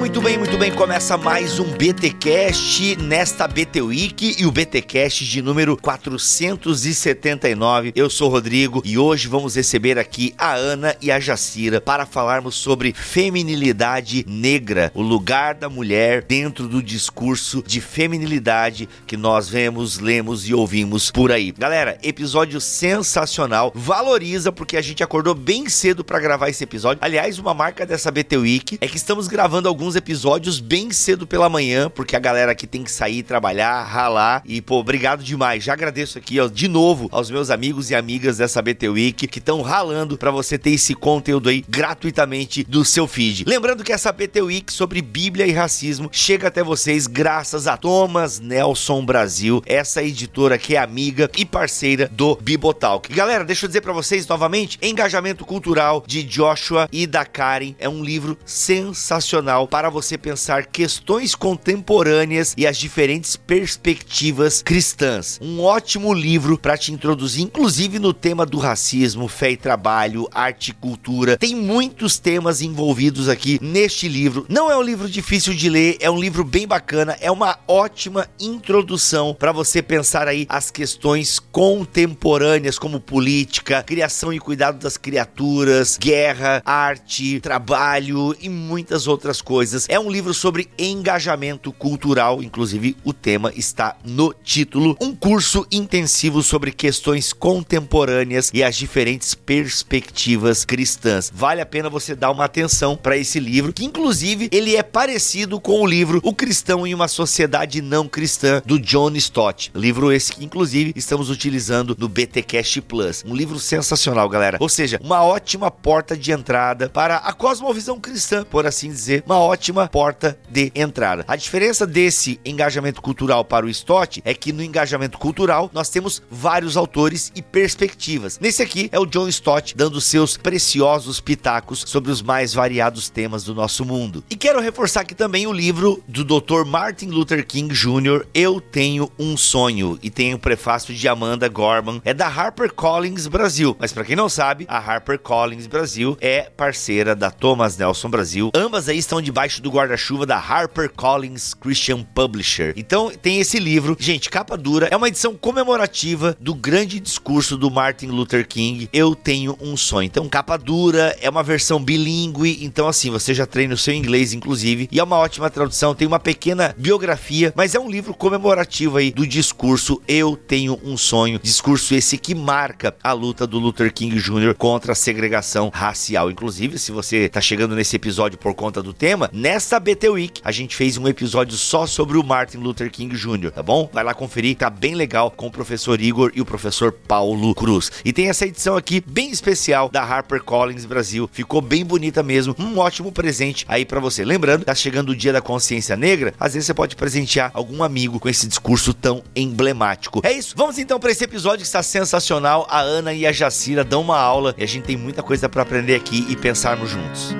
Muito bem, muito bem. Começa mais um BTcast nesta BT Week e o BTcast de número 479. Eu sou o Rodrigo e hoje vamos receber aqui a Ana e a Jacira para falarmos sobre feminilidade negra, o lugar da mulher dentro do discurso de feminilidade que nós vemos, lemos e ouvimos por aí. Galera, episódio sensacional. Valoriza porque a gente acordou bem cedo para gravar esse episódio. Aliás, uma marca dessa BT Week é que estamos gravando gravando alguns episódios bem cedo pela manhã, porque a galera aqui tem que sair, trabalhar, ralar. E, pô, obrigado demais. Já agradeço aqui, ó, de novo, aos meus amigos e amigas dessa BT Week que estão ralando para você ter esse conteúdo aí gratuitamente do seu feed. Lembrando que essa BT Week sobre Bíblia e racismo chega até vocês graças a Thomas Nelson Brasil, essa editora que é amiga e parceira do Bibotalk. Galera, deixa eu dizer para vocês novamente, Engajamento Cultural de Joshua e da Karen é um livro sensacional para você pensar questões contemporâneas e as diferentes perspectivas cristãs. Um ótimo livro para te introduzir, inclusive no tema do racismo, fé e trabalho, arte e cultura. Tem muitos temas envolvidos aqui neste livro. Não é um livro difícil de ler, é um livro bem bacana, é uma ótima introdução para você pensar aí as questões contemporâneas como política, criação e cuidado das criaturas, guerra, arte, trabalho e muitas outras outras coisas. É um livro sobre engajamento cultural, inclusive o tema está no título. Um curso intensivo sobre questões contemporâneas e as diferentes perspectivas cristãs. Vale a pena você dar uma atenção para esse livro, que inclusive ele é parecido com o livro O Cristão em uma Sociedade Não Cristã do John Stott. Livro esse que inclusive estamos utilizando no BTcast Plus. Um livro sensacional, galera. Ou seja, uma ótima porta de entrada para a cosmovisão cristã, por assim dizer uma ótima porta de entrada. A diferença desse engajamento cultural para o Stott é que no engajamento cultural nós temos vários autores e perspectivas. Nesse aqui é o John Stott dando seus preciosos pitacos sobre os mais variados temas do nosso mundo. E quero reforçar aqui também o livro do Dr. Martin Luther King Jr., Eu Tenho um Sonho, e tem o prefácio de Amanda Gorman, é da HarperCollins Brasil. Mas para quem não sabe, a HarperCollins Brasil é parceira da Thomas Nelson Brasil. Ambas aí estão debaixo do guarda-chuva da HarperCollins Christian Publisher. Então tem esse livro, gente, capa dura, é uma edição comemorativa do grande discurso do Martin Luther King. Eu tenho um sonho. Então capa dura, é uma versão bilíngue, então assim, você já treina o seu inglês inclusive, e é uma ótima tradução, tem uma pequena biografia, mas é um livro comemorativo aí do discurso Eu tenho um sonho. Discurso esse que marca a luta do Luther King Jr. contra a segregação racial. Inclusive, se você tá chegando nesse episódio por conta do tema, nesta BT Week a gente fez um episódio só sobre o Martin Luther King Jr., tá bom? Vai lá conferir, tá bem legal com o professor Igor e o professor Paulo Cruz. E tem essa edição aqui bem especial da HarperCollins Brasil. Ficou bem bonita mesmo, um ótimo presente aí para você. Lembrando, tá chegando o Dia da Consciência Negra, às vezes você pode presentear algum amigo com esse discurso tão emblemático. É isso, vamos então para esse episódio que está sensacional. A Ana e a Jacira dão uma aula e a gente tem muita coisa para aprender aqui e pensarmos juntos.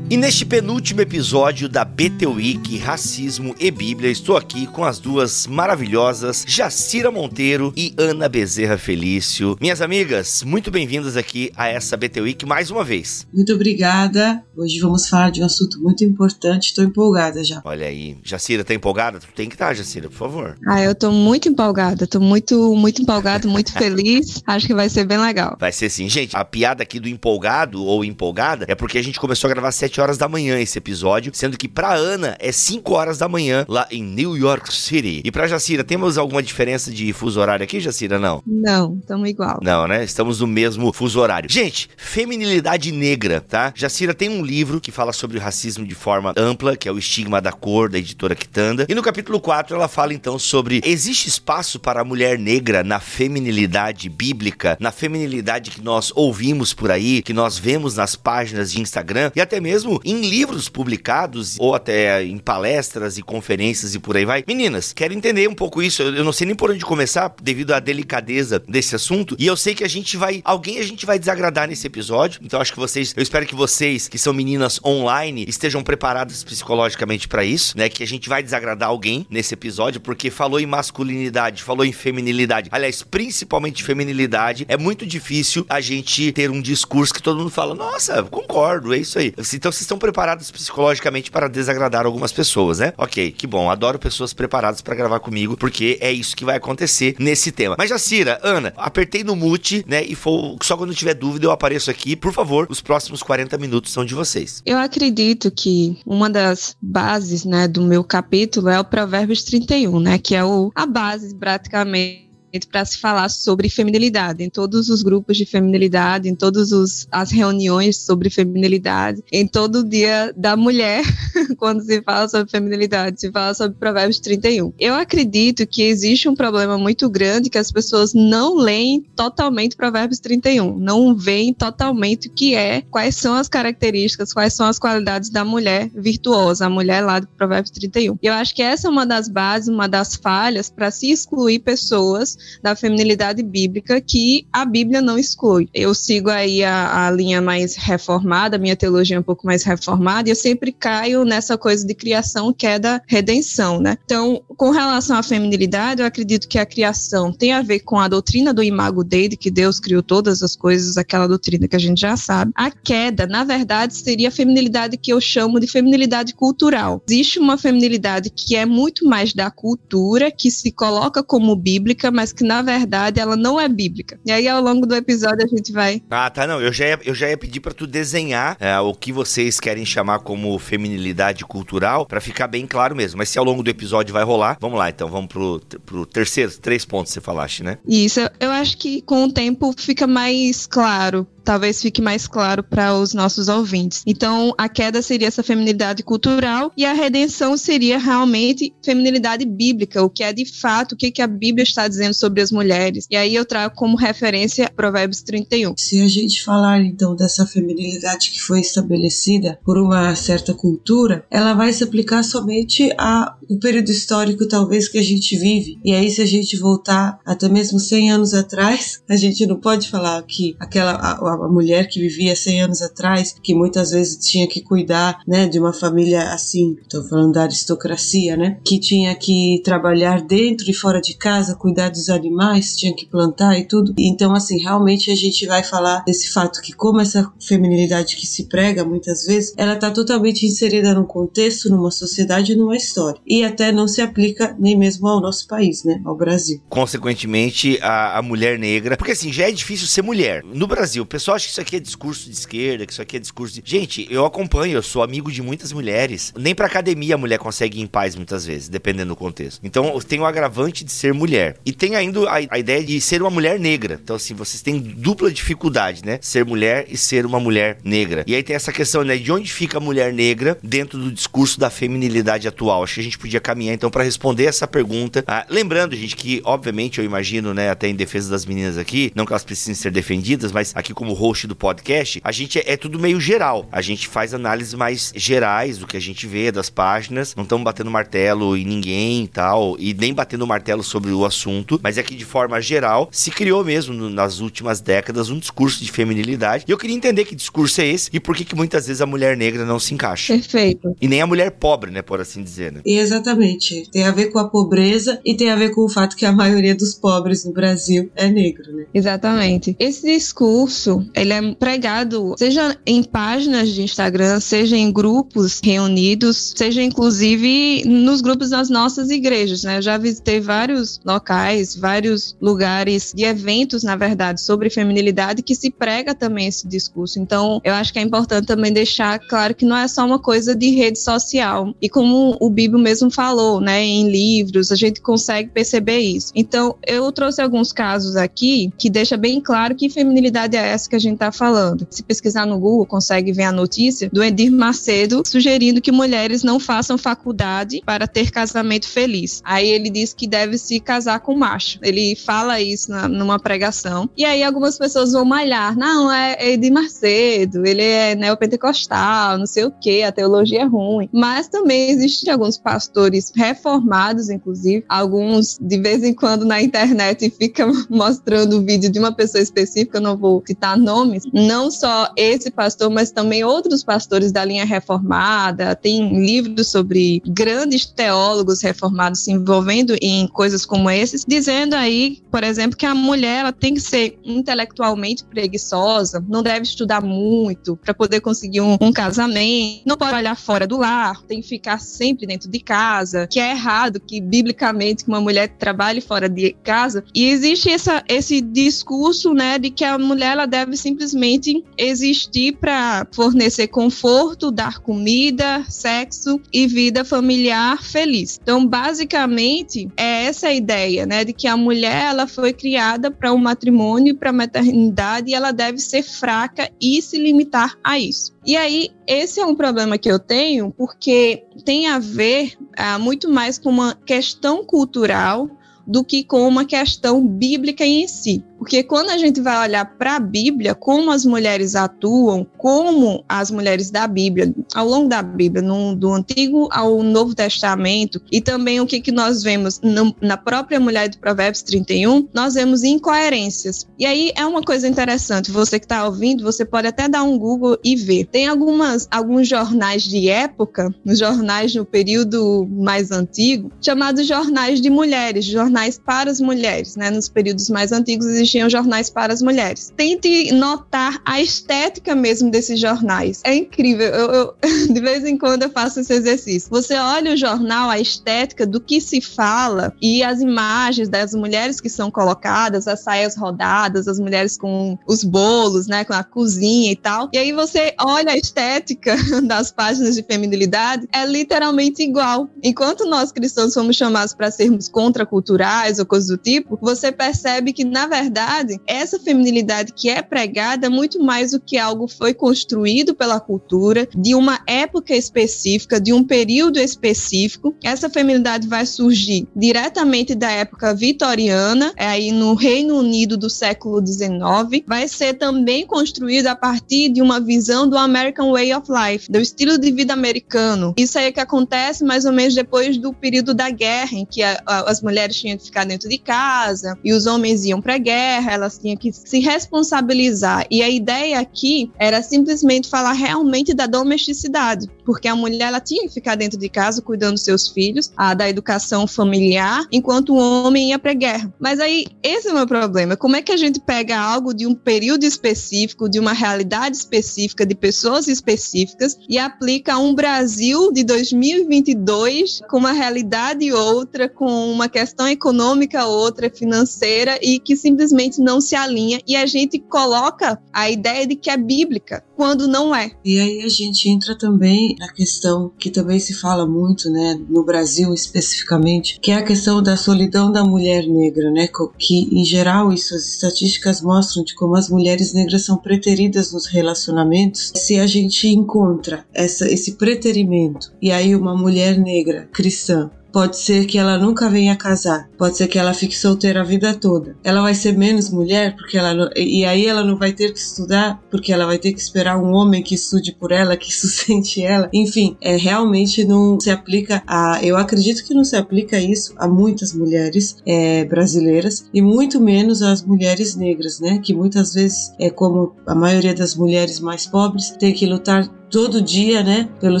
Neste penúltimo episódio da BT Week Racismo e Bíblia, estou aqui com as duas maravilhosas Jacira Monteiro e Ana Bezerra Felício. Minhas amigas, muito bem-vindas aqui a essa BT Week mais uma vez. Muito obrigada. Hoje vamos falar de um assunto muito importante. Estou empolgada já. Olha aí, Jacira, tá empolgada? Tu tem que estar, tá, Jacira, por favor. Ah, eu tô muito empolgada. Tô muito, muito empolgada, muito feliz. Acho que vai ser bem legal. Vai ser sim. Gente, a piada aqui do empolgado ou empolgada é porque a gente começou a gravar sete horas da manhã esse episódio, sendo que pra Ana é 5 horas da manhã lá em New York City. E pra Jacira, temos alguma diferença de fuso horário aqui, Jacira? Não? Não, estamos igual. Não, né? Estamos no mesmo fuso horário. Gente, feminilidade negra, tá? Jacira tem um livro que fala sobre o racismo de forma ampla, que é o Estigma da Cor, da editora Quitanda. E no capítulo 4 ela fala então sobre existe espaço para a mulher negra na feminilidade bíblica, na feminilidade que nós ouvimos por aí, que nós vemos nas páginas de Instagram e até mesmo em livros publicados ou até em palestras e conferências e por aí vai. Meninas, quero entender um pouco isso. Eu não sei nem por onde começar devido à delicadeza desse assunto. E eu sei que a gente vai, alguém a gente vai desagradar nesse episódio. Então acho que vocês, eu espero que vocês que são meninas online estejam preparadas psicologicamente para isso, né? Que a gente vai desagradar alguém nesse episódio porque falou em masculinidade, falou em feminilidade. Aliás, principalmente feminilidade, é muito difícil a gente ter um discurso que todo mundo fala: "Nossa, concordo, é isso aí". Então vocês estão preparados psicologicamente para desagradar algumas pessoas, né? OK, que bom. Adoro pessoas preparadas para gravar comigo, porque é isso que vai acontecer nesse tema. Mas Jacira, Ana, apertei no mute, né? E for, só quando tiver dúvida eu apareço aqui. Por favor, os próximos 40 minutos são de vocês. Eu acredito que uma das bases, né, do meu capítulo é o Provérbios 31, né, que é o, a base praticamente para se falar sobre feminilidade, em todos os grupos de feminilidade, em todas as reuniões sobre feminilidade, em todo o dia da mulher, quando se fala sobre feminilidade, se fala sobre Provérbios 31. Eu acredito que existe um problema muito grande que as pessoas não leem totalmente Provérbios 31, não veem totalmente o que é, quais são as características, quais são as qualidades da mulher virtuosa, a mulher lá do Provérbios 31. Eu acho que essa é uma das bases, uma das falhas para se excluir pessoas da feminilidade bíblica que a Bíblia não exclui. Eu sigo aí a, a linha mais reformada, minha teologia é um pouco mais reformada, e eu sempre caio nessa coisa de criação, queda, redenção, né? Então, com relação à feminilidade, eu acredito que a criação tem a ver com a doutrina do imago Dei, que Deus criou todas as coisas, aquela doutrina que a gente já sabe. A queda, na verdade, seria a feminilidade que eu chamo de feminilidade cultural. Existe uma feminilidade que é muito mais da cultura, que se coloca como bíblica, mas que na verdade ela não é bíblica. E aí ao longo do episódio a gente vai. Ah, tá, não. Eu já ia, eu já ia pedir para tu desenhar é, o que vocês querem chamar como feminilidade cultural, para ficar bem claro mesmo. Mas se ao longo do episódio vai rolar, vamos lá então, vamos pro, pro terceiro, três pontos que você falaste, né? Isso, eu acho que com o tempo fica mais claro talvez fique mais claro para os nossos ouvintes. Então, a queda seria essa feminilidade cultural e a redenção seria realmente feminilidade bíblica, o que é de fato o que, que a Bíblia está dizendo sobre as mulheres. E aí eu trago como referência Provérbios 31. Se a gente falar então dessa feminilidade que foi estabelecida por uma certa cultura, ela vai se aplicar somente ao período histórico talvez que a gente vive. E aí se a gente voltar até mesmo 100 anos atrás, a gente não pode falar que aquela a, a mulher que vivia 100 anos atrás, que muitas vezes tinha que cuidar, né, de uma família assim, estou falando da aristocracia, né, que tinha que trabalhar dentro e fora de casa, cuidar dos animais, tinha que plantar e tudo. Então, assim, realmente a gente vai falar desse fato que como essa feminilidade que se prega muitas vezes, ela está totalmente inserida num contexto, numa sociedade, numa história. E até não se aplica nem mesmo ao nosso país, né, ao Brasil. Consequentemente, a, a mulher negra, porque assim, já é difícil ser mulher. No Brasil, o pessoal acha que isso aqui é discurso de esquerda, que isso aqui é discurso de. Gente, eu acompanho, eu sou amigo de muitas mulheres. Nem pra academia a mulher consegue ir em paz muitas vezes, dependendo do contexto. Então tem o agravante de ser mulher. E tem a, a ideia de ser uma mulher negra. Então, assim, vocês têm dupla dificuldade, né? Ser mulher e ser uma mulher negra. E aí tem essa questão, né? De onde fica a mulher negra dentro do discurso da feminilidade atual? Acho que a gente podia caminhar, então, para responder essa pergunta. Ah, lembrando, gente, que, obviamente, eu imagino, né, até em defesa das meninas aqui, não que elas precisem ser defendidas, mas aqui como host do podcast, a gente é, é, tudo meio geral. A gente faz análises mais gerais do que a gente vê das páginas. Não estamos batendo martelo em ninguém e tal, e nem batendo martelo sobre o assunto, mas é que de forma geral se criou mesmo no, nas últimas décadas um discurso de feminilidade. E eu queria entender que discurso é esse e por que, que muitas vezes a mulher negra não se encaixa. Perfeito. E nem a mulher pobre, né, por assim dizer, né? Exatamente. Tem a ver com a pobreza e tem a ver com o fato que a maioria dos pobres no Brasil é negro, né? Exatamente. Esse discurso, ele é pregado, seja em páginas de Instagram, seja em grupos reunidos, seja inclusive nos grupos das nossas igrejas, né? Eu já visitei vários locais, vários lugares de eventos, na verdade, sobre feminilidade que se prega também esse discurso. Então, eu acho que é importante também deixar claro que não é só uma coisa de rede social. E como o Bíblia mesmo falou, né, em livros, a gente consegue perceber isso. Então, eu trouxe alguns casos aqui que deixa bem claro que feminilidade é essa que a gente está falando. Se pesquisar no Google, consegue ver a notícia do Edir Macedo sugerindo que mulheres não façam faculdade para ter casamento feliz. Aí ele diz que deve se casar com macho. Ele fala isso na, numa pregação. E aí algumas pessoas vão malhar. Não, é Edir Macedo, ele é neopentecostal, não sei o que, a teologia é ruim. Mas também existem alguns pastores reformados, inclusive, alguns de vez em quando na internet ficam mostrando o vídeo de uma pessoa específica, não vou citar nomes, não só esse pastor, mas também outros pastores da linha reformada, tem livros sobre grandes teólogos reformados se envolvendo em coisas como esses, dizendo aí, por exemplo, que a mulher ela tem que ser intelectualmente preguiçosa, não deve estudar muito para poder conseguir um, um casamento, não pode olhar fora do lar, tem que ficar sempre dentro de casa, que é errado que biblicamente que uma mulher trabalhe fora de casa. E existe essa, esse discurso, né, de que a mulher ela deve simplesmente existir para fornecer conforto, dar comida, sexo e vida familiar feliz. Então, basicamente, é essa a ideia, né, de que a mulher ela foi criada para o um matrimônio, para a maternidade e ela deve ser fraca e se limitar a isso. E aí, esse é um problema que eu tenho, porque tem a ver ah, muito mais com uma questão cultural do que com uma questão bíblica em si. Porque quando a gente vai olhar para a Bíblia, como as mulheres atuam, como as mulheres da Bíblia, ao longo da Bíblia, no, do Antigo ao Novo Testamento, e também o que, que nós vemos no, na própria mulher do Provérbios 31, nós vemos incoerências. E aí é uma coisa interessante, você que está ouvindo, você pode até dar um Google e ver. Tem algumas, alguns jornais de época, nos jornais no período mais antigo, chamados jornais de mulheres, jornais para as mulheres, né? Nos períodos mais antigos jornais para as mulheres. Tente notar a estética mesmo desses jornais. É incrível. Eu, eu, de vez em quando eu faço esse exercício. Você olha o jornal, a estética do que se fala e as imagens das mulheres que são colocadas, as saias rodadas, as mulheres com os bolos, né, com a cozinha e tal. E aí você olha a estética das páginas de feminilidade, é literalmente igual. Enquanto nós cristãos somos chamados para sermos contraculturais ou coisas do tipo, você percebe que na verdade essa feminilidade que é pregada é muito mais do que algo foi construído pela cultura, de uma época específica, de um período específico. Essa feminilidade vai surgir diretamente da época vitoriana, é aí no Reino Unido do século XIX. Vai ser também construída a partir de uma visão do American Way of Life, do estilo de vida americano. Isso aí é que acontece mais ou menos depois do período da guerra, em que a, a, as mulheres tinham que ficar dentro de casa e os homens iam para a guerra guerra, elas tinham que se responsabilizar. E a ideia aqui era simplesmente falar realmente da domesticidade, porque a mulher ela tinha que ficar dentro de casa cuidando dos seus filhos, a da educação familiar, enquanto o homem ia para guerra. Mas aí esse é o meu problema. Como é que a gente pega algo de um período específico, de uma realidade específica, de pessoas específicas e aplica a um Brasil de 2022 com uma realidade outra, com uma questão econômica outra, financeira e que simplesmente não se alinha e a gente coloca a ideia de que é bíblica quando não é. E aí a gente entra também na questão que também se fala muito, né, no Brasil especificamente, que é a questão da solidão da mulher negra, né, que em geral isso as estatísticas mostram de como as mulheres negras são preteridas nos relacionamentos. Se a gente encontra essa, esse preterimento e aí uma mulher negra cristã Pode ser que ela nunca venha casar, pode ser que ela fique solteira a vida toda. Ela vai ser menos mulher porque ela não, e aí ela não vai ter que estudar porque ela vai ter que esperar um homem que estude por ela, que sustente ela. Enfim, é realmente não se aplica a. Eu acredito que não se aplica isso a muitas mulheres é, brasileiras e muito menos às mulheres negras, né? Que muitas vezes é como a maioria das mulheres mais pobres tem que lutar todo dia, né, pelo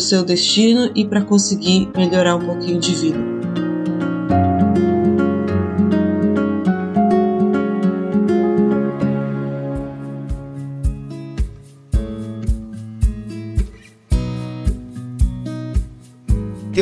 seu destino e para conseguir melhorar um pouquinho de vida.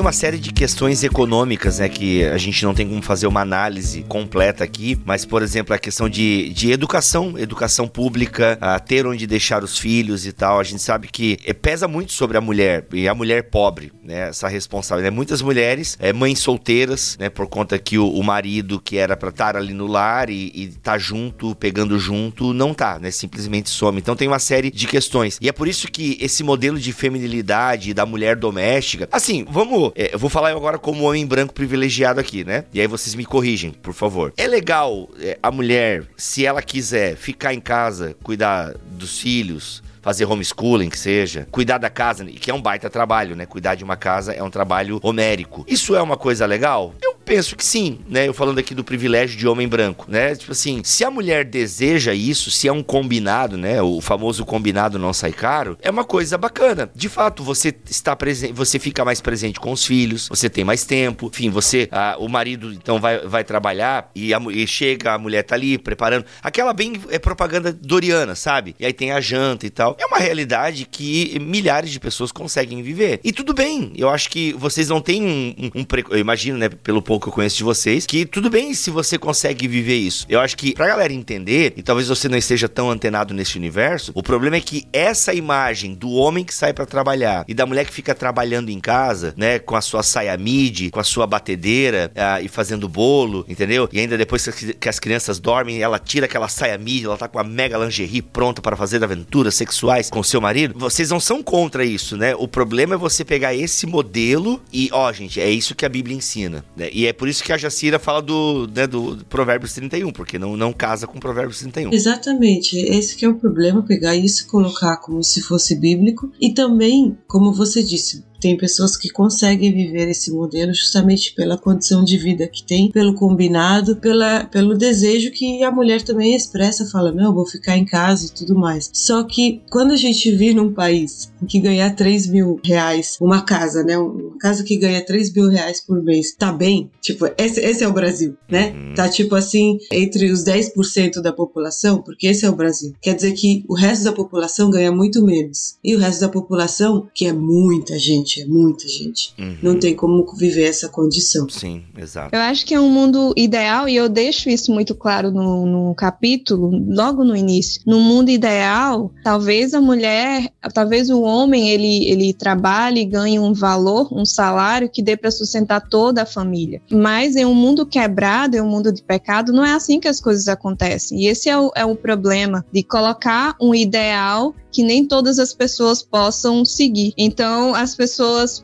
Tem uma série de questões econômicas, né, que a gente não tem como fazer uma análise completa aqui, mas, por exemplo, a questão de, de educação, educação pública, ter onde deixar os filhos e tal, a gente sabe que é, pesa muito sobre a mulher, e a mulher pobre, né, essa responsabilidade. Né? Muitas mulheres, é, mães solteiras, né, por conta que o, o marido que era para estar ali no lar e, e tá junto, pegando junto, não tá, né, simplesmente some. Então tem uma série de questões. E é por isso que esse modelo de feminilidade da mulher doméstica, assim, vamos, é, eu vou falar agora como homem branco privilegiado aqui, né? E aí vocês me corrigem, por favor. É legal é, a mulher, se ela quiser ficar em casa, cuidar dos filhos, fazer homeschooling, que seja, cuidar da casa, que é um baita trabalho, né? Cuidar de uma casa é um trabalho homérico. Isso é uma coisa legal? Eu penso que sim, né? Eu falando aqui do privilégio de homem branco, né? Tipo assim, se a mulher deseja isso, se é um combinado, né? O famoso combinado não sai caro, é uma coisa bacana. De fato, você está presente, você fica mais presente com os filhos, você tem mais tempo, enfim, você, a, o marido então vai, vai trabalhar e, a, e chega, a mulher tá ali preparando. Aquela bem é propaganda doriana, sabe? E aí tem a janta e tal. É uma realidade que milhares de pessoas conseguem viver. E tudo bem, eu acho que vocês não têm um, um, um eu imagino, né, pelo pouco que eu conheço de vocês, que tudo bem se você consegue viver isso. Eu acho que pra galera entender, e talvez você não esteja tão antenado nesse universo, o problema é que essa imagem do homem que sai para trabalhar e da mulher que fica trabalhando em casa, né, com a sua saia midi, com a sua batedeira uh, e fazendo bolo, entendeu? E ainda depois que as crianças dormem, ela tira aquela saia midi, ela tá com a mega lingerie pronta para fazer aventura sexual sexuais com seu marido, vocês não são contra isso, né? O problema é você pegar esse modelo e, ó, gente, é isso que a Bíblia ensina, né? E é por isso que a Jacira fala do, né, do Provérbios 31, porque não, não casa com Provérbios 31. Exatamente, esse que é o problema, pegar isso e colocar como se fosse bíblico e também, como você disse, tem pessoas que conseguem viver esse modelo justamente pela condição de vida que tem, pelo combinado, pela, pelo desejo que a mulher também expressa, fala, não, vou ficar em casa e tudo mais. Só que quando a gente vive num país em que ganhar 3 mil reais, uma casa, né? Uma casa que ganha 3 mil reais por mês, tá bem? Tipo, esse, esse é o Brasil, né? Uhum. Tá tipo assim, entre os 10% da população, porque esse é o Brasil. Quer dizer que o resto da população ganha muito menos. E o resto da população, que é muita gente, gente, é muita gente. Uhum. Não tem como viver essa condição. Sim, exato. Eu acho que é um mundo ideal, e eu deixo isso muito claro no, no capítulo, logo no início. No mundo ideal, talvez a mulher, talvez o homem, ele, ele trabalhe e ganhe um valor, um salário que dê para sustentar toda a família. Mas em um mundo quebrado, em um mundo de pecado, não é assim que as coisas acontecem. E esse é o, é o problema de colocar um ideal que nem todas as pessoas possam seguir. Então, as pessoas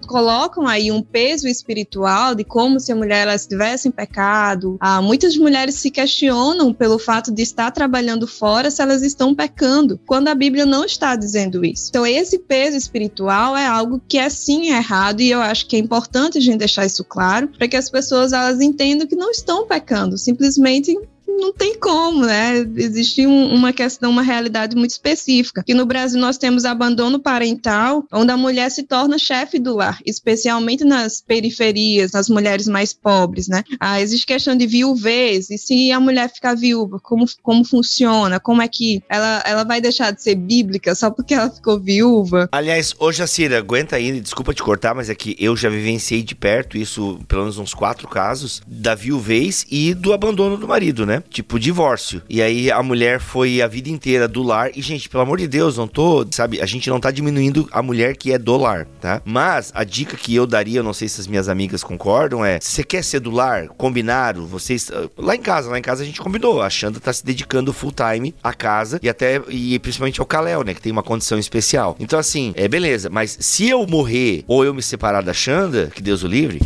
colocam aí um peso espiritual de como se a mulher estivesse em pecado. Ah, muitas mulheres se questionam pelo fato de estar trabalhando fora se elas estão pecando, quando a Bíblia não está dizendo isso. Então, esse peso espiritual é algo que é sim errado e eu acho que é importante a gente deixar isso claro para que as pessoas elas entendam que não estão pecando, simplesmente não tem como, né? Existe um, uma questão, uma realidade muito específica. Que no Brasil nós temos abandono parental, onde a mulher se torna chefe do lar, especialmente nas periferias, nas mulheres mais pobres, né? Ah, existe questão de viuvez, e se a mulher ficar viúva, como, como funciona? Como é que ela, ela vai deixar de ser bíblica só porque ela ficou viúva? Aliás, hoje a Cira, aguenta aí, desculpa te cortar, mas é que eu já vivenciei de perto isso, pelo menos uns quatro casos, da viuvez e do abandono do marido, né? Tipo divórcio. E aí a mulher foi a vida inteira do lar. E, gente, pelo amor de Deus, não tô, sabe? A gente não tá diminuindo a mulher que é do lar, tá? Mas a dica que eu daria, eu não sei se as minhas amigas concordam, é: se você quer ser do lar, combinaram, vocês. Lá em casa, lá em casa a gente combinou. A Xanda tá se dedicando full time à casa e até, e principalmente ao Caléu, né? Que tem uma condição especial. Então, assim, é beleza. Mas se eu morrer ou eu me separar da Xanda, que Deus o livre,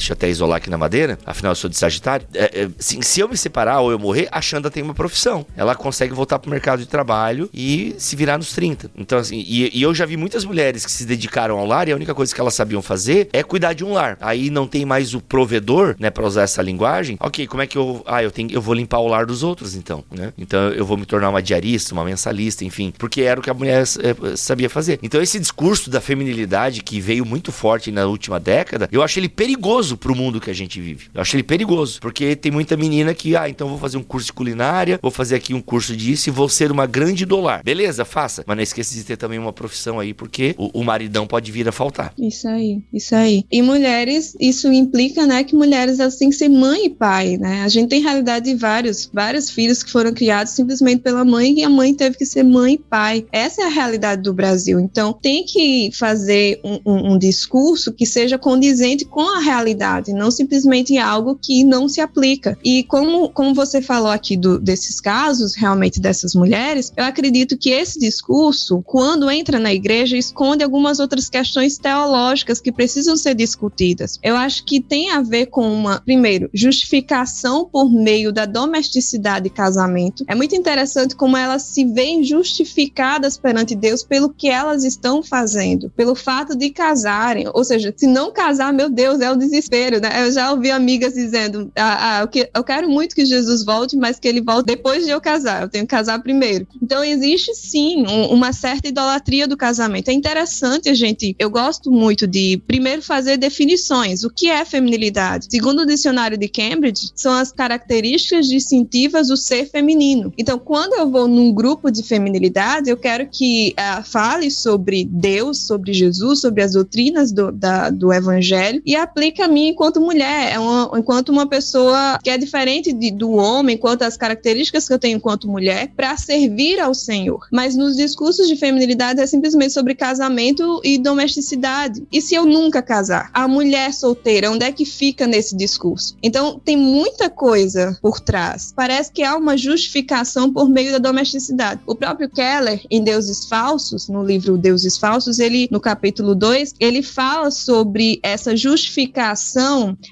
Deixa eu até isolar aqui na madeira, afinal eu sou de Sagitário. É, é, assim, se eu me separar ou eu morrer, a Xanda tem uma profissão. Ela consegue voltar pro mercado de trabalho e se virar nos 30. Então, assim, e, e, eu já vi muitas mulheres que se dedicaram ao lar e a única coisa que elas sabiam fazer é cuidar de um lar. Aí não tem mais o provedor, né, para usar essa linguagem. Ok, como é que eu. Ah, eu, tenho, eu vou limpar o lar dos outros, então, né? Então eu vou me tornar uma diarista, uma mensalista, enfim, porque era o que a mulher é, sabia fazer. Então esse discurso da feminilidade que veio muito forte na última década, eu acho ele perigoso perigoso pro mundo que a gente vive. Eu acho ele perigoso, porque tem muita menina que, ah, então vou fazer um curso de culinária, vou fazer aqui um curso disso e vou ser uma grande dolar. Beleza, faça. Mas não esqueça de ter também uma profissão aí, porque o, o maridão pode vir a faltar. Isso aí, isso aí. E mulheres, isso implica, né, que mulheres elas têm que ser mãe e pai, né? A gente tem realidade de vários, vários filhos que foram criados simplesmente pela mãe e a mãe teve que ser mãe e pai. Essa é a realidade do Brasil. Então, tem que fazer um, um, um discurso que seja condizente com a realidade, não simplesmente algo que não se aplica. E como, como você falou aqui do, desses casos, realmente dessas mulheres, eu acredito que esse discurso, quando entra na igreja, esconde algumas outras questões teológicas que precisam ser discutidas. Eu acho que tem a ver com uma, primeiro, justificação por meio da domesticidade e casamento. É muito interessante como elas se veem justificadas perante Deus pelo que elas estão fazendo, pelo fato de casarem. Ou seja, se não casar, meu Deus, é o desespero, né? Eu já ouvi amigas dizendo: ah, ah, eu quero muito que Jesus volte, mas que ele volte depois de eu casar. Eu tenho que casar primeiro. Então, existe sim um, uma certa idolatria do casamento. É interessante gente. Eu gosto muito de, primeiro, fazer definições. O que é feminilidade? Segundo o dicionário de Cambridge, são as características distintivas do ser feminino. Então, quando eu vou num grupo de feminilidade, eu quero que uh, fale sobre Deus, sobre Jesus, sobre as doutrinas do, da, do evangelho e aplique a mim enquanto mulher, é uma, enquanto uma pessoa que é diferente de, do homem, quanto às características que eu tenho enquanto mulher, para servir ao Senhor. Mas nos discursos de feminilidade é simplesmente sobre casamento e domesticidade. E se eu nunca casar? A mulher solteira, onde é que fica nesse discurso? Então, tem muita coisa por trás. Parece que há uma justificação por meio da domesticidade. O próprio Keller, em Deuses Falsos, no livro Deuses Falsos, ele, no capítulo 2, ele fala sobre essa justificação,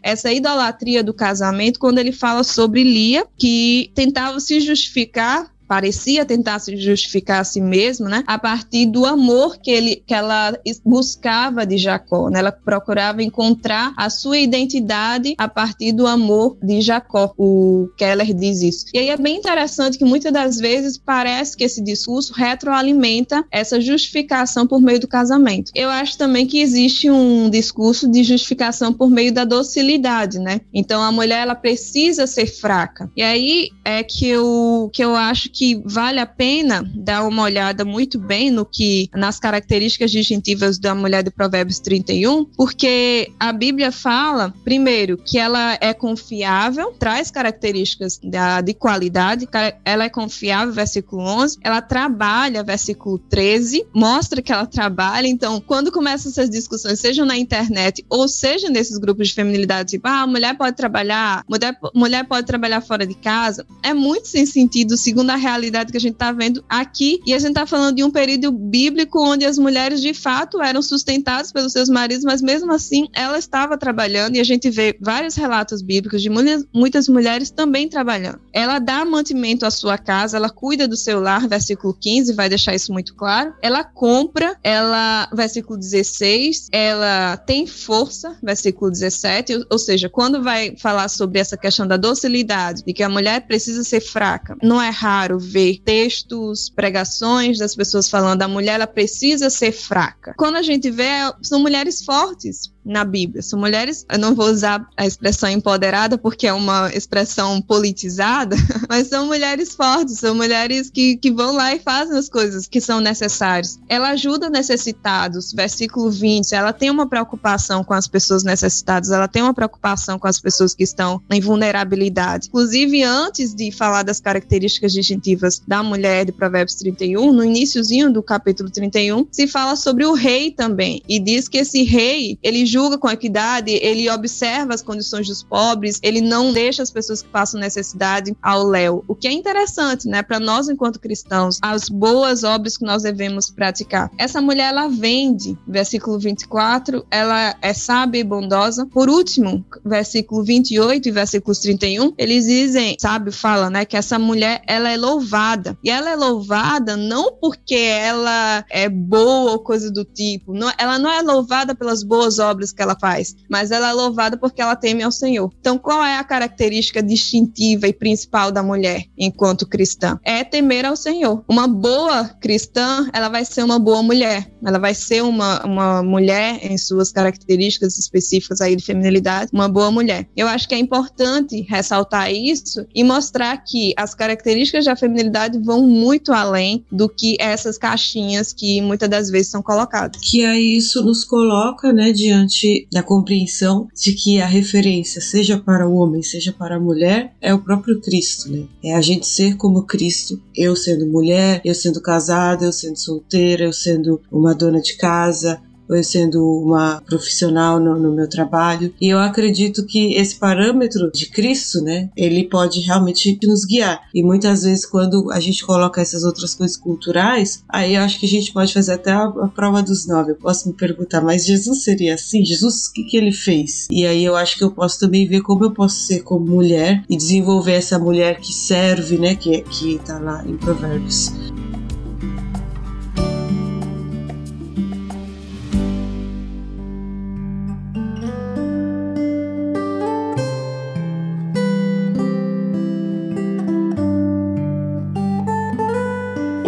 essa idolatria do casamento, quando ele fala sobre Lia, que tentava se justificar parecia tentar se justificar a si mesmo, né? A partir do amor que ele que ela buscava de Jacó, né? Ela procurava encontrar a sua identidade a partir do amor de Jacó. O Keller diz isso. E aí é bem interessante que muitas das vezes parece que esse discurso retroalimenta essa justificação por meio do casamento. Eu acho também que existe um discurso de justificação por meio da docilidade, né? Então a mulher ela precisa ser fraca. E aí é que eu que eu acho que vale a pena dar uma olhada muito bem no que nas características distintivas da mulher de Provérbios 31, porque a Bíblia fala, primeiro, que ela é confiável, traz características da, de qualidade, ela é confiável, versículo 11, ela trabalha, versículo 13, mostra que ela trabalha, então, quando começam essas discussões, seja na internet ou seja nesses grupos de feminilidade, tipo, ah, mulher pode trabalhar, mulher, mulher pode trabalhar fora de casa, é muito sem sentido, segundo a realidade que a gente está vendo aqui. E a gente está falando de um período bíblico onde as mulheres de fato eram sustentadas pelos seus maridos, mas mesmo assim ela estava trabalhando. E a gente vê vários relatos bíblicos de muitas, mulheres também trabalhando. Ela dá mantimento à sua casa, ela cuida do seu lar, versículo 15, vai deixar isso muito claro. Ela compra, ela, versículo 16, ela tem força, versículo 17, ou seja, quando vai falar sobre essa questão da docilidade, de que a mulher precisa ser fraca, não é raro ver textos, pregações das pessoas falando a mulher ela precisa ser fraca. Quando a gente vê, são mulheres fortes, na Bíblia. São mulheres, eu não vou usar a expressão empoderada porque é uma expressão politizada, mas são mulheres fortes, são mulheres que, que vão lá e fazem as coisas que são necessárias. Ela ajuda necessitados, versículo 20, ela tem uma preocupação com as pessoas necessitadas, ela tem uma preocupação com as pessoas que estão em vulnerabilidade. Inclusive, antes de falar das características distintivas da mulher de Provérbios 31, no iníciozinho do capítulo 31, se fala sobre o rei também, e diz que esse rei, ele com equidade, ele observa as condições dos pobres, ele não deixa as pessoas que passam necessidade ao léu. O que é interessante, né, para nós enquanto cristãos, as boas obras que nós devemos praticar. Essa mulher ela vende, versículo 24, ela é sábia e bondosa. Por último, versículo 28 e versículos 31, eles dizem, sábio fala, né, que essa mulher ela é louvada. E ela é louvada não porque ela é boa ou coisa do tipo, não, ela não é louvada pelas boas obras obras que ela faz, mas ela é louvada porque ela teme ao Senhor. Então, qual é a característica distintiva e principal da mulher enquanto cristã? É temer ao Senhor. Uma boa cristã, ela vai ser uma boa mulher. Ela vai ser uma, uma mulher em suas características específicas aí de feminilidade, uma boa mulher. Eu acho que é importante ressaltar isso e mostrar que as características da feminilidade vão muito além do que essas caixinhas que muitas das vezes são colocadas. Que aí isso nos coloca, né, diante da compreensão de que a referência, seja para o homem, seja para a mulher, é o próprio Cristo, né? É a gente ser como Cristo, eu sendo mulher, eu sendo casada, eu sendo solteira, eu sendo uma dona de casa, eu sendo uma profissional no, no, meu trabalho. E eu acredito que esse parâmetro de Cristo, né, ele pode realmente nos guiar. E muitas vezes, quando a gente coloca essas outras coisas culturais, aí eu acho que a gente pode fazer até a, a prova dos nove. Eu posso me perguntar, mas Jesus seria assim? Jesus, o que, que ele fez? E aí eu acho que eu posso também ver como eu posso ser como mulher e desenvolver essa mulher que serve, né, que, que tá lá em Provérbios.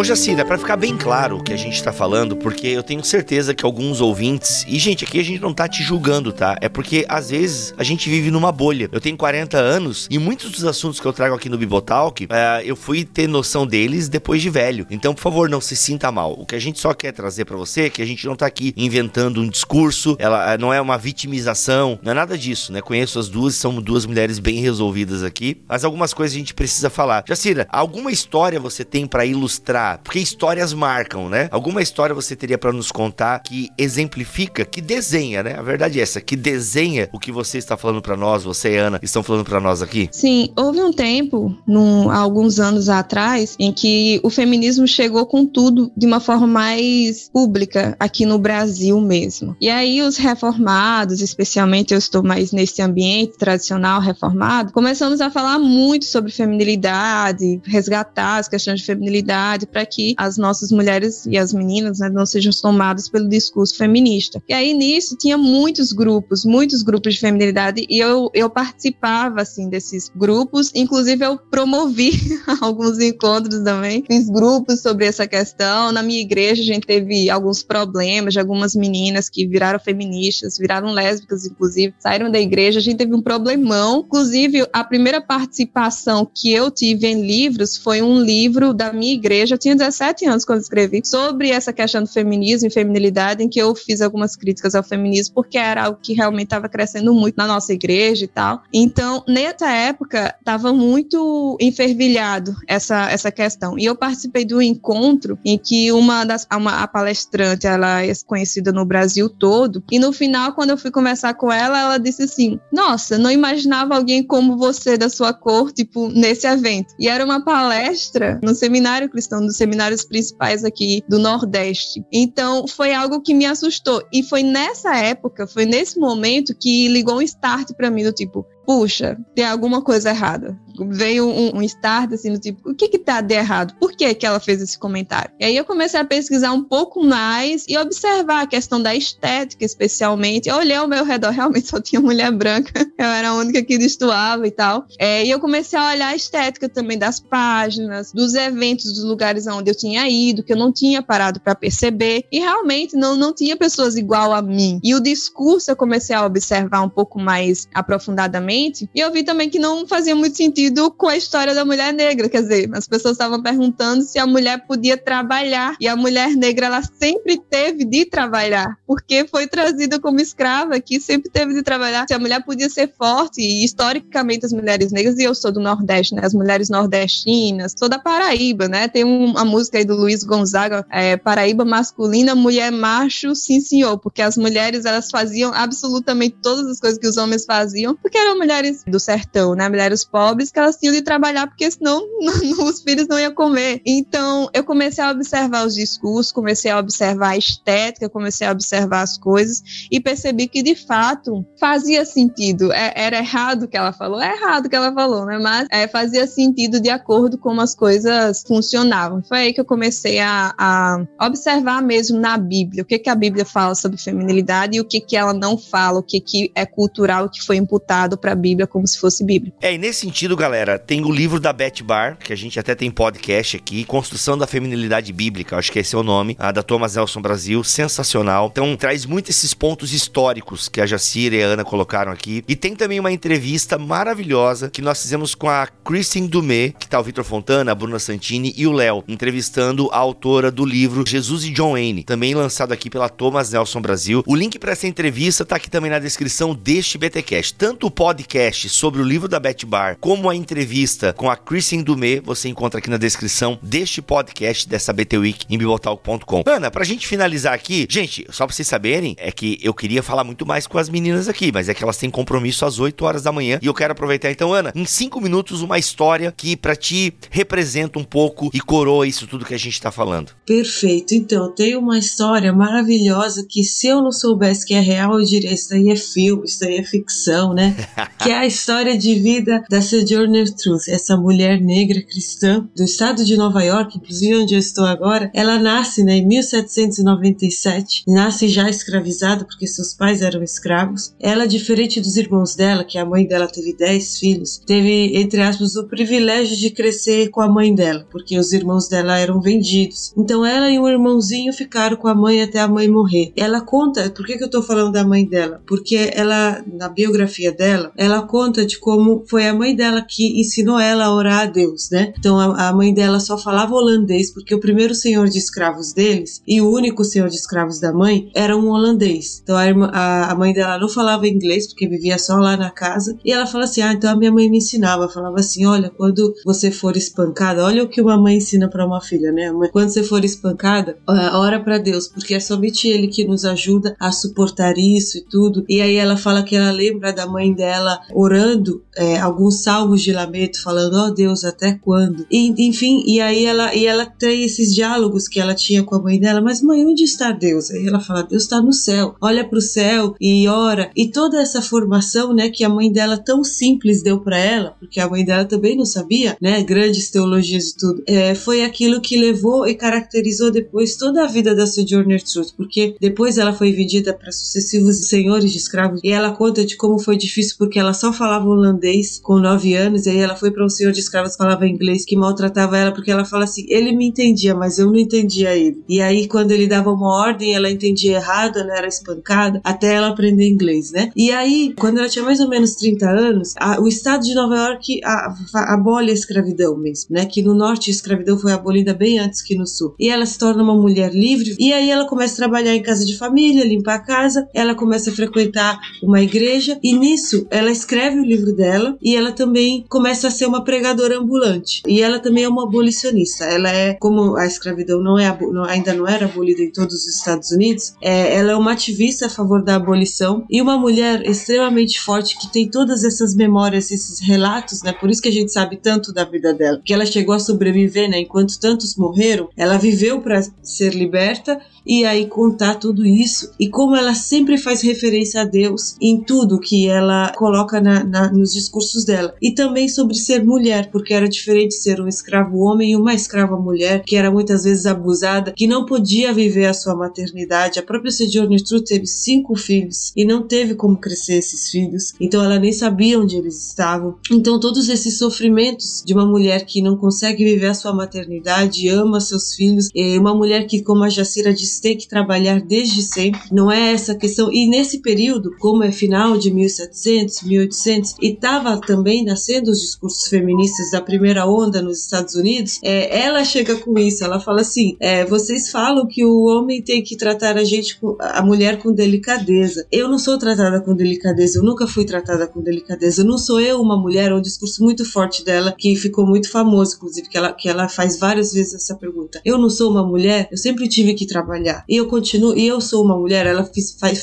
Ô Jacira, para ficar bem claro o que a gente está falando, porque eu tenho certeza que alguns ouvintes, e gente, aqui a gente não tá te julgando, tá? É porque às vezes a gente vive numa bolha. Eu tenho 40 anos e muitos dos assuntos que eu trago aqui no Bibotalk, é, eu fui ter noção deles depois de velho. Então, por favor, não se sinta mal. O que a gente só quer trazer para você é que a gente não tá aqui inventando um discurso, ela é, não é uma vitimização, não é nada disso, né? Conheço as duas, são duas mulheres bem resolvidas aqui, mas algumas coisas a gente precisa falar. Jacira, alguma história você tem para ilustrar porque histórias marcam, né? Alguma história você teria para nos contar que exemplifica, que desenha, né? A verdade é essa, que desenha o que você está falando para nós, você e Ana, estão falando para nós aqui? Sim, houve um tempo, num, alguns anos atrás, em que o feminismo chegou com tudo de uma forma mais pública aqui no Brasil mesmo. E aí os reformados, especialmente eu estou mais nesse ambiente tradicional reformado, começamos a falar muito sobre feminilidade, resgatar as questões de feminilidade para que as nossas mulheres e as meninas né, não sejam tomadas pelo discurso feminista. E aí nisso tinha muitos grupos, muitos grupos de feminilidade e eu, eu participava assim desses grupos, inclusive eu promovi alguns encontros também, fiz grupos sobre essa questão. Na minha igreja a gente teve alguns problemas de algumas meninas que viraram feministas, viraram lésbicas inclusive, saíram da igreja, a gente teve um problemão. Inclusive a primeira participação que eu tive em livros foi um livro da minha igreja tinha 17 anos quando escrevi sobre essa questão do feminismo e feminilidade, em que eu fiz algumas críticas ao feminismo, porque era algo que realmente estava crescendo muito na nossa igreja e tal. Então, nessa época, estava muito enfervilhado essa, essa questão. E eu participei do encontro em que uma das uma, a palestrante, ela é conhecida no Brasil todo, e no final, quando eu fui conversar com ela, ela disse assim: Nossa, não imaginava alguém como você da sua cor, tipo, nesse evento. E era uma palestra no seminário cristão dos seminários principais aqui do Nordeste. Então, foi algo que me assustou. E foi nessa época, foi nesse momento que ligou um start para mim do tipo, puxa, tem alguma coisa errada. Veio um, um start assim, do tipo, o que que tá de errado? Por que que ela fez esse comentário? E aí eu comecei a pesquisar um pouco mais e observar a questão da estética, especialmente. Eu olhei ao meu redor, realmente só tinha mulher branca. Eu era a única que destoava e tal. É, e eu comecei a olhar a estética também das páginas, dos eventos, dos lugares onde eu tinha ido, que eu não tinha parado para perceber. E realmente não, não tinha pessoas igual a mim. E o discurso eu comecei a observar um pouco mais aprofundadamente e eu vi também que não fazia muito sentido com a história da mulher negra. Quer dizer, as pessoas estavam perguntando se a mulher podia trabalhar. E a mulher negra, ela sempre teve de trabalhar, porque foi trazida como escrava que sempre teve de trabalhar. Se a mulher podia ser forte, e historicamente as mulheres negras, e eu sou do Nordeste, né? As mulheres nordestinas, sou da Paraíba, né? Tem uma música aí do Luiz Gonzaga, é, Paraíba masculina, mulher macho, sim senhor, porque as mulheres elas faziam absolutamente todas as coisas que os homens faziam, porque eram mulheres do sertão, né? Mulheres pobres que elas tinham de trabalhar, porque senão os filhos não iam comer. Então, eu comecei a observar os discursos, comecei a observar a estética, comecei a observar as coisas e percebi que, de fato, fazia sentido. É, era errado o que ela falou, é errado o que ela falou, né? Mas é, fazia sentido de acordo com como as coisas funcionavam. Foi aí que eu comecei a, a observar mesmo na Bíblia o que, que a Bíblia fala sobre feminilidade e o que, que ela não fala, o que, que é cultural, que foi imputado para a Bíblia como se fosse bíblico. É, e nesse sentido, galera, tem o livro da Beth Barr, que a gente até tem podcast aqui, Construção da Feminilidade Bíblica, acho que esse é o nome, a da Thomas Nelson Brasil, sensacional. Então, traz muito esses pontos históricos que a Jacira e a Ana colocaram aqui. E tem também uma entrevista maravilhosa que nós fizemos com a Christine Dumé, que tá o Vitor Fontana, a Bruna Santini e o Léo, entrevistando a autora do livro Jesus e John Wayne, também lançado aqui pela Thomas Nelson Brasil. O link para essa entrevista tá aqui também na descrição deste BTcast. Tanto o podcast sobre o livro da Beth Barr, como a entrevista com a Christine Dumé, você encontra aqui na descrição deste podcast dessa BT Week em bibotalk.com. Ana, pra gente finalizar aqui, gente, só pra vocês saberem, é que eu queria falar muito mais com as meninas aqui, mas é que elas têm compromisso às 8 horas da manhã e eu quero aproveitar então, Ana, em 5 minutos uma história que para ti representa um pouco e coroa isso tudo que a gente está falando. Perfeito. Então, tem uma história maravilhosa que se eu não soubesse que é real, eu diria isso aí é filme, isso aí é ficção, né? que é a história de vida da Sojourner Truth, essa mulher negra cristã do estado de Nova York, inclusive onde eu estou agora. Ela nasce né, em 1797, nasce já escravizada porque seus pais eram escravos. Ela, diferente dos irmãos dela, que a mãe dela teve 10 filhos, teve, entre aspas, o privilégio de crescer com a mãe dela, porque os irmãos dela eram vendidos. Então ela e um irmãozinho ficaram com a mãe até a mãe morrer. Ela conta, por que, que eu tô falando da mãe dela? Porque ela, na biografia dela, ela conta de como foi a mãe dela que ensinou ela a orar a Deus, né? Então a, a mãe dela só falava holandês, porque o primeiro senhor de escravos deles e o único senhor de escravos da mãe era um holandês. Então a, irmã, a, a mãe dela não falava inglês, porque vivia só lá na casa, e ela fala assim: ah, então a minha mãe me ensinava, falava assim: olha, quando você for espancada, olha o que uma mãe ensina para uma filha, né? Quando você for espancada, ora para Deus, porque é somente Ele que nos ajuda a suportar isso e tudo. E aí ela fala que ela lembra da mãe dela orando é, alguns salmos de lamento, falando, ó oh, Deus, até quando? E, enfim, e aí ela, e ela tem esses diálogos que ela tinha com a mãe dela, mas mãe, onde está Deus? Aí ela fala, Deus está no céu, olha para o céu e ora. E toda essa formação, né, que a mãe dela tão simples deu para ela, porque a mãe dela também não sabia, né, grandes teologias e tudo, é, foi aquilo que levou e caracterizou depois toda a vida da Sojourner Truth, porque depois ela foi vendida para sucessivos senhores de escravos e ela conta de como foi difícil porque ela só falava holandês com nove anos e aí ela foi para um senhor de escravos que falava inglês que maltratava ela porque ela fala assim, ele me entendia, mas eu não entendia ele. E aí quando ele dava uma ordem, ela entendia errado, ela era espancada até ela aprender inglês, né? E aí, quando ela tinha mais ou menos 30 anos, a, o estado de Nova York a, a, abole a escravidão mesmo, né? Que no norte a escravidão foi abolida bem antes que no sul. E ela se torna uma mulher livre e aí ela começa a trabalhar em casa de família, limpar a casa, ela começa a frequentar uma igreja e nisso ela escreve o livro dela e ela também começa a ser uma pregadora ambulante. E ela também é uma abolicionista. Ela é, como a escravidão não é, não, ainda não era abolida em todos os Estados Unidos, é, ela é uma ativista a favor da abolição e uma mulher extremamente forte que tem todas essas memórias, esses relatos, né? Por isso que a gente sabe tanto da vida dela, que ela chegou a sobreviver, né? Enquanto tantos morreram, ela viveu para ser liberta e aí contar tudo isso e como ela sempre faz referência a Deus em tudo que ela coloca na, na, nos discursos dela. E também sobre ser mulher porque era diferente ser um escravo homem e uma escrava mulher que era muitas vezes abusada que não podia viver a sua maternidade. A própria Sojourner Truth teve cinco filhos e não teve como crescer esses filhos. Então ela nem sabia onde eles estavam. Então todos esses sofrimentos de uma mulher que não consegue viver a sua maternidade ama seus filhos uma mulher que como a Jacira disse tem que trabalhar desde sempre, não é essa questão. E nesse período, como é final de 1700, 1800, e estava também nascendo os discursos feministas da primeira onda nos Estados Unidos, é, ela chega com isso, ela fala assim: é, vocês falam que o homem tem que tratar a gente, a mulher com delicadeza. Eu não sou tratada com delicadeza, eu nunca fui tratada com delicadeza. Não sou eu uma mulher, é um discurso muito forte dela que ficou muito famoso, inclusive, que ela, que ela faz várias vezes essa pergunta. Eu não sou uma mulher, eu sempre tive que trabalhar trabalhar. E eu continuo, e eu sou uma mulher, ela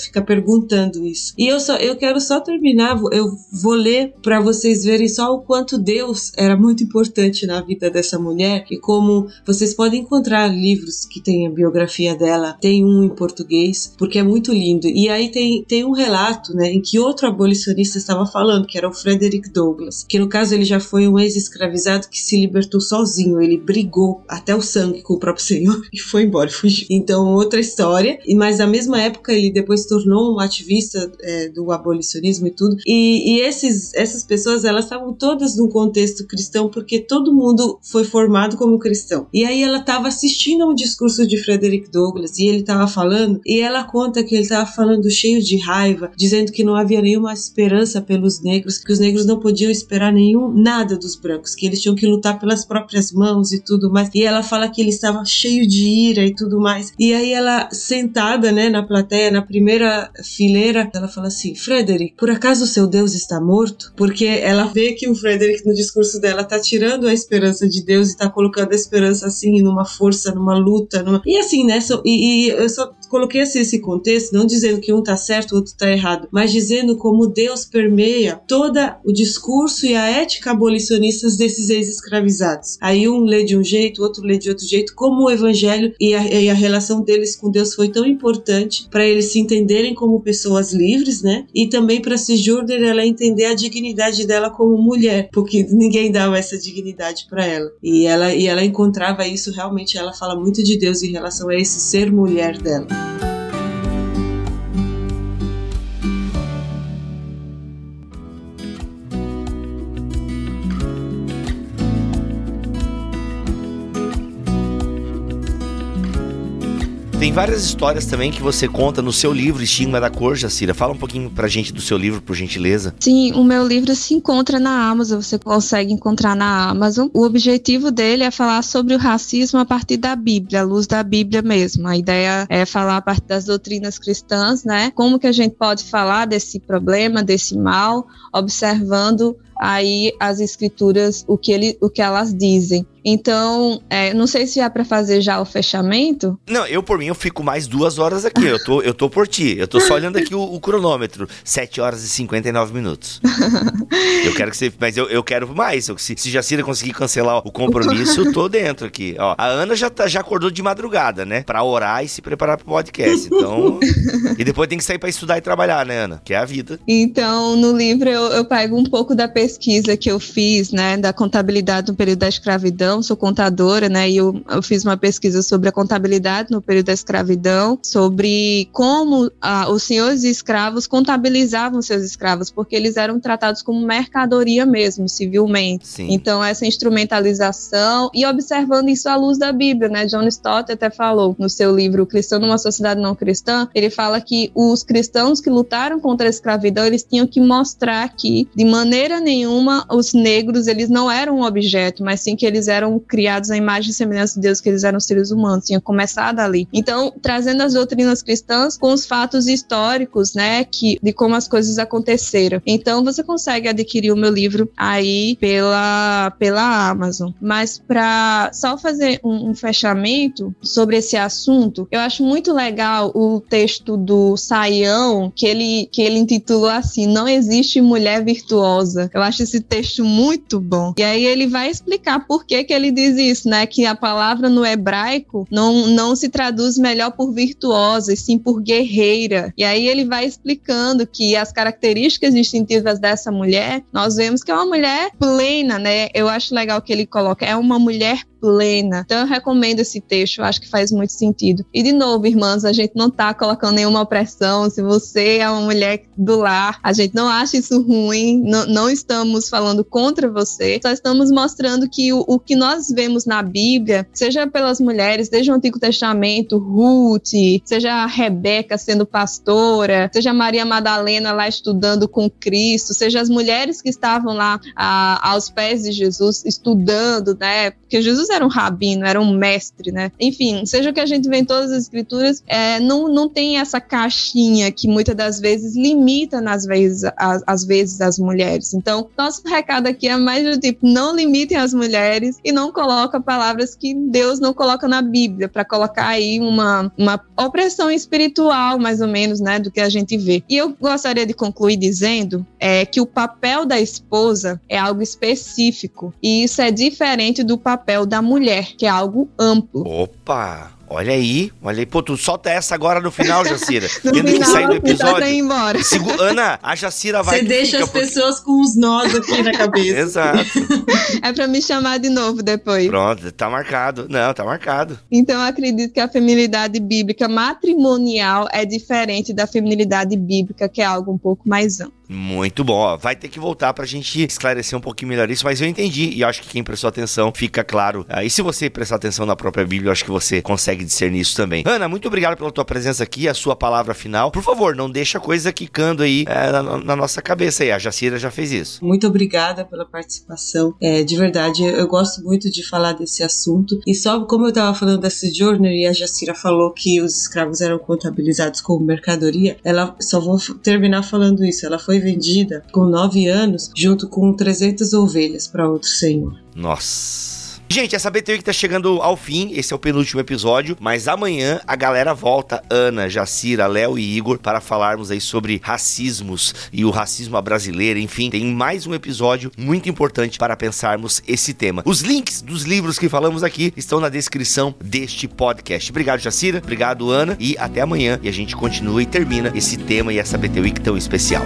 fica perguntando isso. E eu só eu quero só terminar, eu vou ler para vocês verem só o quanto Deus era muito importante na vida dessa mulher e como vocês podem encontrar livros que têm a biografia dela, tem um em português, porque é muito lindo. E aí tem, tem um relato, né, em que outro abolicionista estava falando, que era o Frederick Douglass, que no caso ele já foi um ex-escravizado que se libertou sozinho, ele brigou até o sangue com o próprio senhor e foi embora, fugiu. Então, outra história. Mas na mesma época ele depois tornou um ativista é, do abolicionismo e tudo. E, e esses, essas pessoas, elas estavam todas no contexto cristão porque todo mundo foi formado como cristão. E aí ela estava assistindo a um discurso de Frederick Douglass e ele estava falando e ela conta que ele estava falando cheio de raiva, dizendo que não havia nenhuma esperança pelos negros, que os negros não podiam esperar nenhum nada dos brancos, que eles tinham que lutar pelas próprias mãos e tudo mais. E ela fala que ele estava cheio de ira e tudo mais. E aí ela sentada, né, na plateia, na primeira fileira, ela fala assim: "Frederick, por acaso o seu Deus está morto?" Porque ela vê que o Frederick no discurso dela tá tirando a esperança de Deus e tá colocando a esperança assim numa força, numa luta, numa... e assim, né? E, e eu só coloquei assim esse contexto, não dizendo que um tá certo, o outro tá errado, mas dizendo como Deus permeia todo o discurso e a ética abolicionistas desses ex-escravizados. Aí um lê de um jeito, outro lê de outro jeito, como o evangelho e a, e a relação deles com Deus foi tão importante para eles se entenderem como pessoas livres, né? E também para Sijurder ela entender a dignidade dela como mulher, porque ninguém dava essa dignidade para ela. E ela e ela encontrava isso realmente, ela fala muito de Deus em relação a esse ser mulher dela. Tem várias histórias também que você conta no seu livro Estigma da Cor, Jacira. Fala um pouquinho pra gente do seu livro, por gentileza. Sim, o meu livro se encontra na Amazon, você consegue encontrar na Amazon. O objetivo dele é falar sobre o racismo a partir da Bíblia, à luz da Bíblia mesmo. A ideia é falar a partir das doutrinas cristãs, né? Como que a gente pode falar desse problema, desse mal, observando aí as escrituras, o que, ele, o que elas dizem. Então, é, não sei se é para fazer já o fechamento. Não, eu por mim eu fico mais duas horas aqui. Eu tô, eu tô por ti. Eu tô só olhando aqui o, o cronômetro. 7 horas e 59 minutos. eu quero que você. Mas eu, eu quero mais. Se, se Jacira conseguir cancelar o compromisso, eu tô dentro aqui. Ó, a Ana já, tá, já acordou de madrugada, né? Pra orar e se preparar pro podcast. Então. e depois tem que sair pra estudar e trabalhar, né, Ana? Que é a vida. Então, no livro eu, eu pego um pouco da pesquisa que eu fiz, né? Da contabilidade no período da escravidão sou contadora, né? E eu, eu, fiz uma pesquisa sobre a contabilidade no período da escravidão, sobre como ah, os senhores escravos contabilizavam seus escravos, porque eles eram tratados como mercadoria mesmo, civilmente. Sim. Então, essa instrumentalização e observando isso à luz da Bíblia, né? John Stott até falou no seu livro Cristão numa Sociedade Não Cristã, ele fala que os cristãos que lutaram contra a escravidão, eles tinham que mostrar que, de maneira nenhuma, os negros, eles não eram um objeto, mas sim que eles eram eram criados à imagem e semelhança de Deus, que eles eram seres humanos, tinha começado ali. Então, trazendo as doutrinas cristãs com os fatos históricos, né, que, de como as coisas aconteceram. Então, você consegue adquirir o meu livro aí pela, pela Amazon. Mas para só fazer um, um fechamento sobre esse assunto, eu acho muito legal o texto do Saião, que ele, que ele intitulou assim: Não existe mulher virtuosa. Eu acho esse texto muito bom. E aí ele vai explicar por que, que ele diz isso, né? Que a palavra no hebraico não, não se traduz melhor por virtuosa, e sim por guerreira. E aí ele vai explicando que as características distintivas dessa mulher, nós vemos que é uma mulher plena, né? Eu acho legal que ele coloca, é uma mulher plena. Então eu recomendo esse texto, eu acho que faz muito sentido. E de novo, irmãs, a gente não tá colocando nenhuma pressão. Se você é uma mulher do lar, a gente não acha isso ruim, não, não estamos falando contra você, só estamos mostrando que o, o, que nós vemos na Bíblia, seja pelas mulheres, desde o Antigo Testamento, Ruth, seja a Rebeca sendo pastora, seja Maria Madalena lá estudando com Cristo, seja as mulheres que estavam lá a, aos pés de Jesus estudando, né? Porque Jesus Jesus era um rabino, era um mestre, né? Enfim, seja o que a gente vê em todas as escrituras, é, não, não tem essa caixinha que muitas das vezes limita nas vezes, as, às vezes as mulheres. Então, nosso recado aqui é mais do tipo, não limitem as mulheres e não coloca palavras que Deus não coloca na Bíblia, para colocar aí uma, uma opressão espiritual, mais ou menos, né, do que a gente vê. E eu gostaria de concluir dizendo é, que o papel da esposa é algo específico e isso é diferente do papel da mulher, que é algo amplo. Opa! Olha aí, olha aí. Pô, tu solta essa agora no final, Jacira. no Tendo final, que sair do episódio. Ir embora. Segu Ana, a Jacira vai. Você deixa as porque... pessoas com os nós aqui na cabeça. Exato. é pra me chamar de novo depois. Pronto, tá marcado. Não, tá marcado. Então eu acredito que a feminilidade bíblica matrimonial é diferente da feminilidade bíblica, que é algo um pouco mais amplo. Muito bom. Vai ter que voltar pra gente esclarecer um pouquinho melhor isso, mas eu entendi e acho que quem prestou atenção fica claro. Ah, e se você prestar atenção na própria Bíblia, eu acho que você consegue discernir isso também. Ana, muito obrigado pela tua presença aqui, a sua palavra final. Por favor, não deixa a coisa quicando aí é, na, na, nossa cabeça aí. A Jacira já fez isso. Muito obrigada pela participação. É, de verdade, eu gosto muito de falar desse assunto. E só como eu tava falando da Sojourner e a Jacira falou que os escravos eram contabilizados como mercadoria, ela só vou terminar falando isso. Ela foi foi vendida com nove anos, junto com 300 ovelhas para outro senhor. Nossa. Gente, essa BTV que tá chegando ao fim, esse é o penúltimo episódio, mas amanhã a galera volta, Ana, Jacira, Léo e Igor, para falarmos aí sobre racismos e o racismo brasileiro, enfim, tem mais um episódio muito importante para pensarmos esse tema. Os links dos livros que falamos aqui estão na descrição deste podcast. Obrigado, Jacira, obrigado, Ana, e até amanhã, e a gente continua e termina esse tema e essa BT Week tão especial.